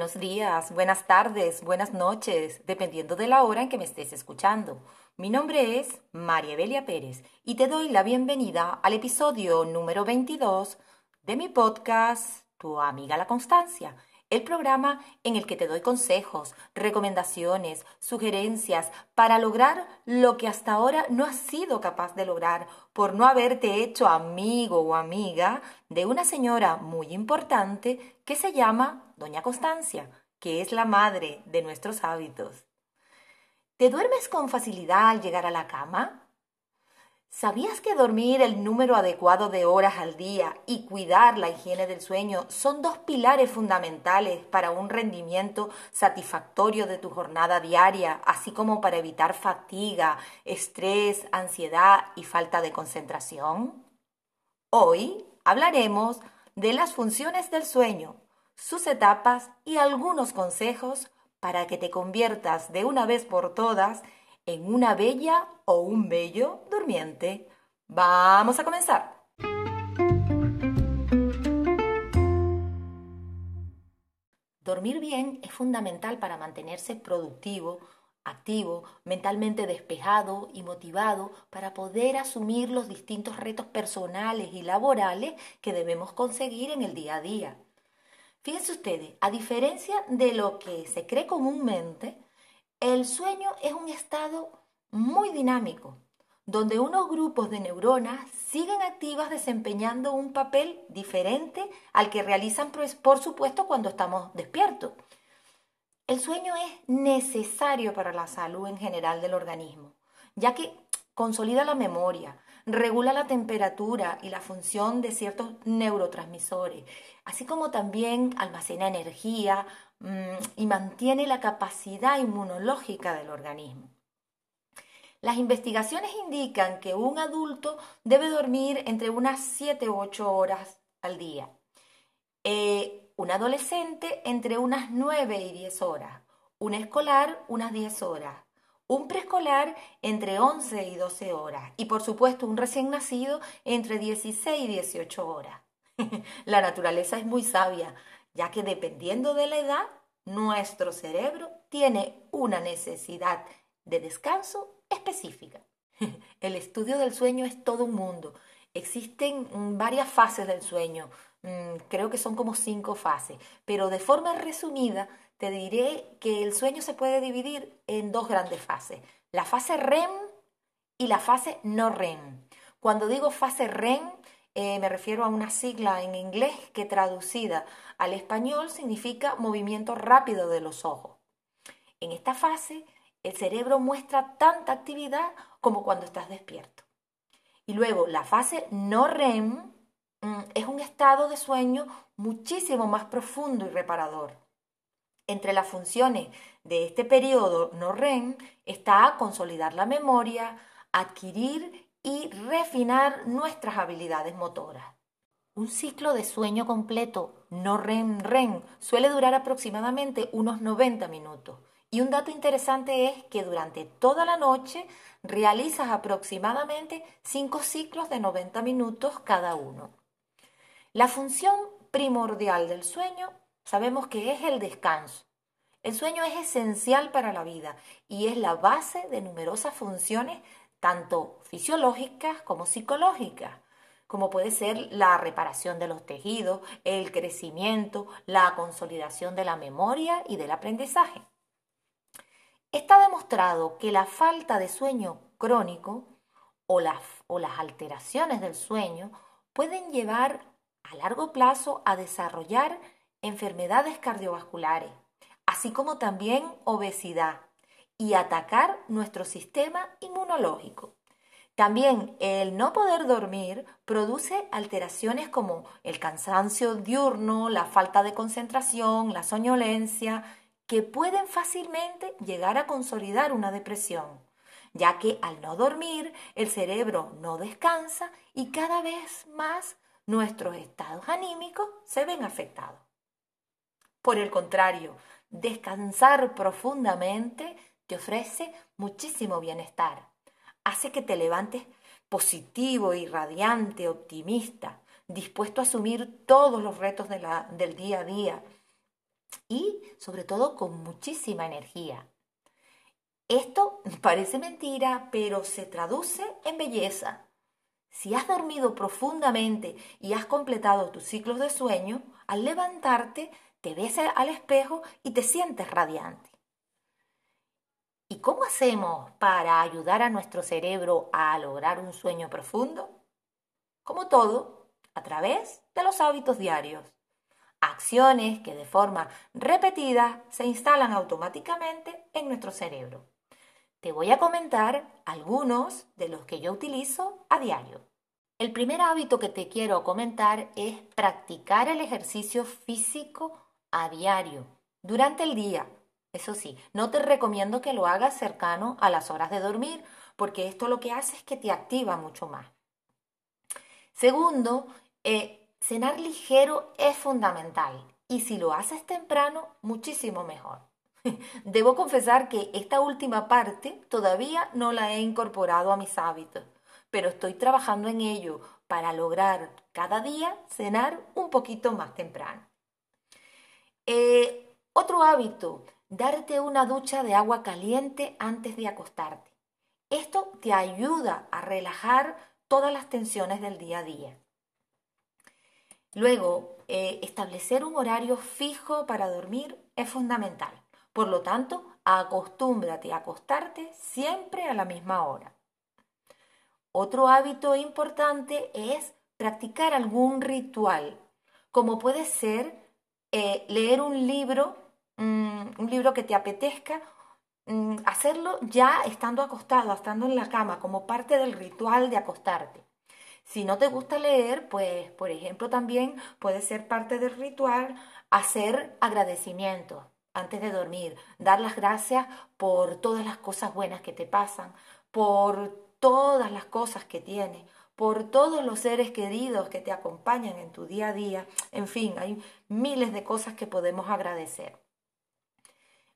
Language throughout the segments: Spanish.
Buenos días, buenas tardes, buenas noches, dependiendo de la hora en que me estés escuchando. Mi nombre es María Evelia Pérez y te doy la bienvenida al episodio número 22 de mi podcast Tu amiga la Constancia, el programa en el que te doy consejos, recomendaciones, sugerencias para lograr lo que hasta ahora no has sido capaz de lograr por no haberte hecho amigo o amiga de una señora muy importante que se llama Doña Constancia, que es la madre de nuestros hábitos. ¿Te duermes con facilidad al llegar a la cama? ¿Sabías que dormir el número adecuado de horas al día y cuidar la higiene del sueño son dos pilares fundamentales para un rendimiento satisfactorio de tu jornada diaria, así como para evitar fatiga, estrés, ansiedad y falta de concentración? Hoy hablaremos de las funciones del sueño, sus etapas y algunos consejos para que te conviertas de una vez por todas en una bella o un bello durmiente. Vamos a comenzar. Dormir bien es fundamental para mantenerse productivo, activo, mentalmente despejado y motivado para poder asumir los distintos retos personales y laborales que debemos conseguir en el día a día. Fíjense ustedes, a diferencia de lo que se cree comúnmente, el sueño es un estado muy dinámico, donde unos grupos de neuronas siguen activas desempeñando un papel diferente al que realizan, por supuesto, cuando estamos despiertos. El sueño es necesario para la salud en general del organismo, ya que consolida la memoria, regula la temperatura y la función de ciertos neurotransmisores, así como también almacena energía, y mantiene la capacidad inmunológica del organismo. Las investigaciones indican que un adulto debe dormir entre unas 7 u 8 horas al día. Eh, un adolescente entre unas 9 y 10 horas. Un escolar unas 10 horas. Un preescolar entre 11 y 12 horas. Y por supuesto un recién nacido entre 16 y 18 horas. la naturaleza es muy sabia ya que dependiendo de la edad, nuestro cerebro tiene una necesidad de descanso específica. El estudio del sueño es todo un mundo. Existen varias fases del sueño, mm, creo que son como cinco fases, pero de forma resumida te diré que el sueño se puede dividir en dos grandes fases, la fase REM y la fase no REM. Cuando digo fase REM eh, me refiero a una sigla en inglés que traducida al español significa movimiento rápido de los ojos. En esta fase, el cerebro muestra tanta actividad como cuando estás despierto. Y luego, la fase no REM mm, es un estado de sueño muchísimo más profundo y reparador. Entre las funciones de este periodo no REM está consolidar la memoria, adquirir y refinar nuestras habilidades motoras. Un ciclo de sueño completo, no REM-REM, suele durar aproximadamente unos 90 minutos. Y un dato interesante es que durante toda la noche realizas aproximadamente 5 ciclos de 90 minutos cada uno. La función primordial del sueño sabemos que es el descanso. El sueño es esencial para la vida y es la base de numerosas funciones tanto fisiológicas como psicológicas, como puede ser la reparación de los tejidos, el crecimiento, la consolidación de la memoria y del aprendizaje. Está demostrado que la falta de sueño crónico o las, o las alteraciones del sueño pueden llevar a largo plazo a desarrollar enfermedades cardiovasculares, así como también obesidad, y atacar nuestro sistema inmunológico. También el no poder dormir produce alteraciones como el cansancio diurno, la falta de concentración, la soñolencia, que pueden fácilmente llegar a consolidar una depresión, ya que al no dormir el cerebro no descansa y cada vez más nuestros estados anímicos se ven afectados. Por el contrario, descansar profundamente te ofrece muchísimo bienestar. Hace que te levantes positivo y radiante, optimista, dispuesto a asumir todos los retos del día a día. y sobre todo con muchísima energía. Esto parece mentira, pero se traduce en belleza. Si has dormido profundamente y has completado tus ciclos de sueño, al levantarte te ves al espejo y te sientes radiante. ¿Y cómo hacemos para ayudar a nuestro cerebro a lograr un sueño profundo? Como todo, a través de los hábitos diarios. Acciones que de forma repetida se instalan automáticamente en nuestro cerebro. Te voy a comentar algunos de los que yo utilizo a diario. El primer hábito que te quiero comentar es practicar el ejercicio físico a diario, durante el día. Eso sí, no te recomiendo que lo hagas cercano a las horas de dormir, porque esto lo que hace es que te activa mucho más. Segundo, eh, cenar ligero es fundamental y si lo haces temprano, muchísimo mejor. Debo confesar que esta última parte todavía no la he incorporado a mis hábitos, pero estoy trabajando en ello para lograr cada día cenar un poquito más temprano. Eh, otro hábito, darte una ducha de agua caliente antes de acostarte. Esto te ayuda a relajar todas las tensiones del día a día. Luego, eh, establecer un horario fijo para dormir es fundamental. Por lo tanto, acostúmbrate a acostarte siempre a la misma hora. Otro hábito importante es practicar algún ritual, como puede ser eh, leer un libro, mm, un libro que te apetezca, mm, hacerlo ya estando acostado, estando en la cama, como parte del ritual de acostarte. Si no te gusta leer, pues, por ejemplo, también puede ser parte del ritual hacer agradecimientos antes de dormir, dar las gracias por todas las cosas buenas que te pasan, por todas las cosas que tienes, por todos los seres queridos que te acompañan en tu día a día. En fin, hay miles de cosas que podemos agradecer.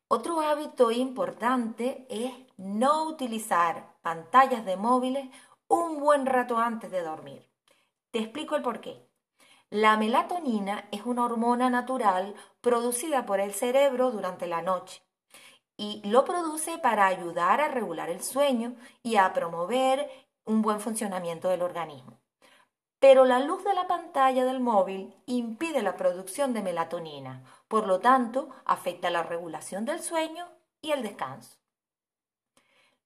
Otro hábito importante es no utilizar pantallas de móviles un buen rato antes de dormir. Te explico el por qué. La melatonina es una hormona natural producida por el cerebro durante la noche y lo produce para ayudar a regular el sueño y a promover un buen funcionamiento del organismo. Pero la luz de la pantalla del móvil impide la producción de melatonina, por lo tanto afecta la regulación del sueño y el descanso.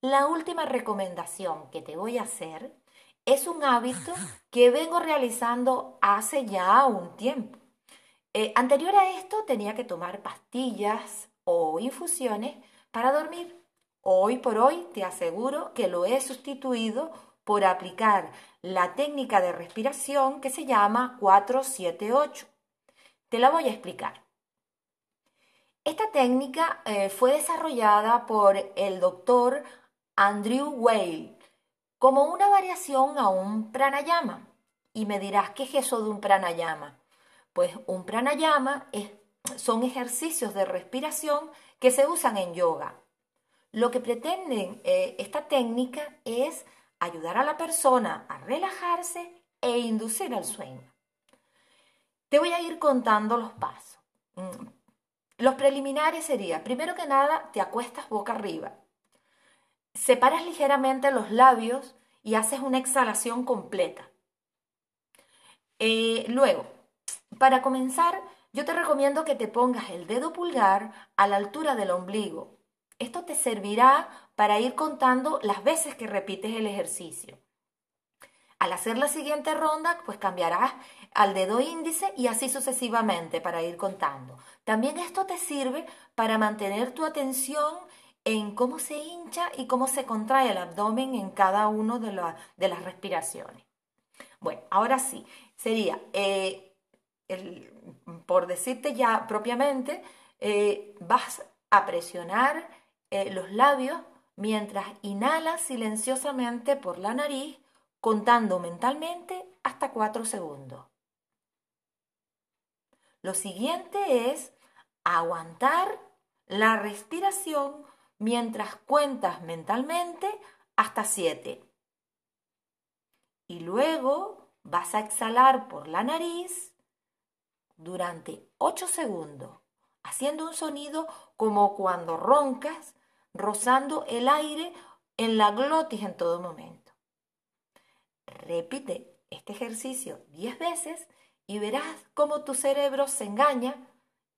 La última recomendación que te voy a hacer es un hábito que vengo realizando hace ya un tiempo. Eh, anterior a esto tenía que tomar pastillas o infusiones para dormir. Hoy por hoy te aseguro que lo he sustituido por aplicar la técnica de respiración que se llama 478. Te la voy a explicar. Esta técnica eh, fue desarrollada por el doctor Andrew Weil como una variación a un pranayama. Y me dirás, ¿qué es eso de un pranayama? Pues un pranayama son ejercicios de respiración que se usan en yoga. Lo que pretenden eh, esta técnica es ayudar a la persona a relajarse e inducir al sueño. Te voy a ir contando los pasos. Los preliminares serían, primero que nada, te acuestas boca arriba. Separas ligeramente los labios y haces una exhalación completa. Eh, luego, para comenzar, yo te recomiendo que te pongas el dedo pulgar a la altura del ombligo esto te servirá para ir contando las veces que repites el ejercicio. Al hacer la siguiente ronda, pues cambiarás al dedo índice y así sucesivamente para ir contando. También esto te sirve para mantener tu atención en cómo se hincha y cómo se contrae el abdomen en cada una de, las respiraciones. Bueno, ahora sí, sería, eh, por decirte ya propiamente, eh, vas a presionar eh, los labios mientras inhalas silenciosamente por la nariz, contando mentalmente hasta 4 segundos. Lo siguiente es aguantar la respiración mientras cuentas mentalmente hasta 7. Y luego vas a exhalar por la nariz durante 8 segundos haciendo un sonido como cuando roncas, rozando el aire en la glotis en todo momento. Repite este ejercicio 10 veces y verás cómo tu cerebro se engaña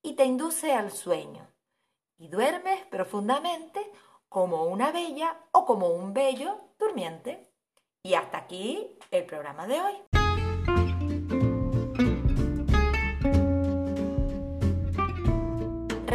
y te induce al sueño. Y duermes profundamente como una bella o como un bello durmiente. Y hasta aquí el programa de hoy.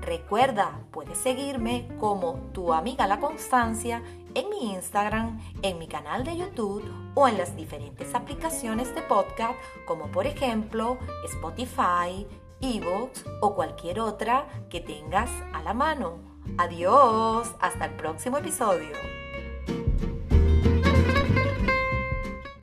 Recuerda, puedes seguirme como tu amiga La Constancia en mi Instagram, en mi canal de YouTube o en las diferentes aplicaciones de podcast como por ejemplo Spotify, Evox o cualquier otra que tengas a la mano. Adiós, hasta el próximo episodio.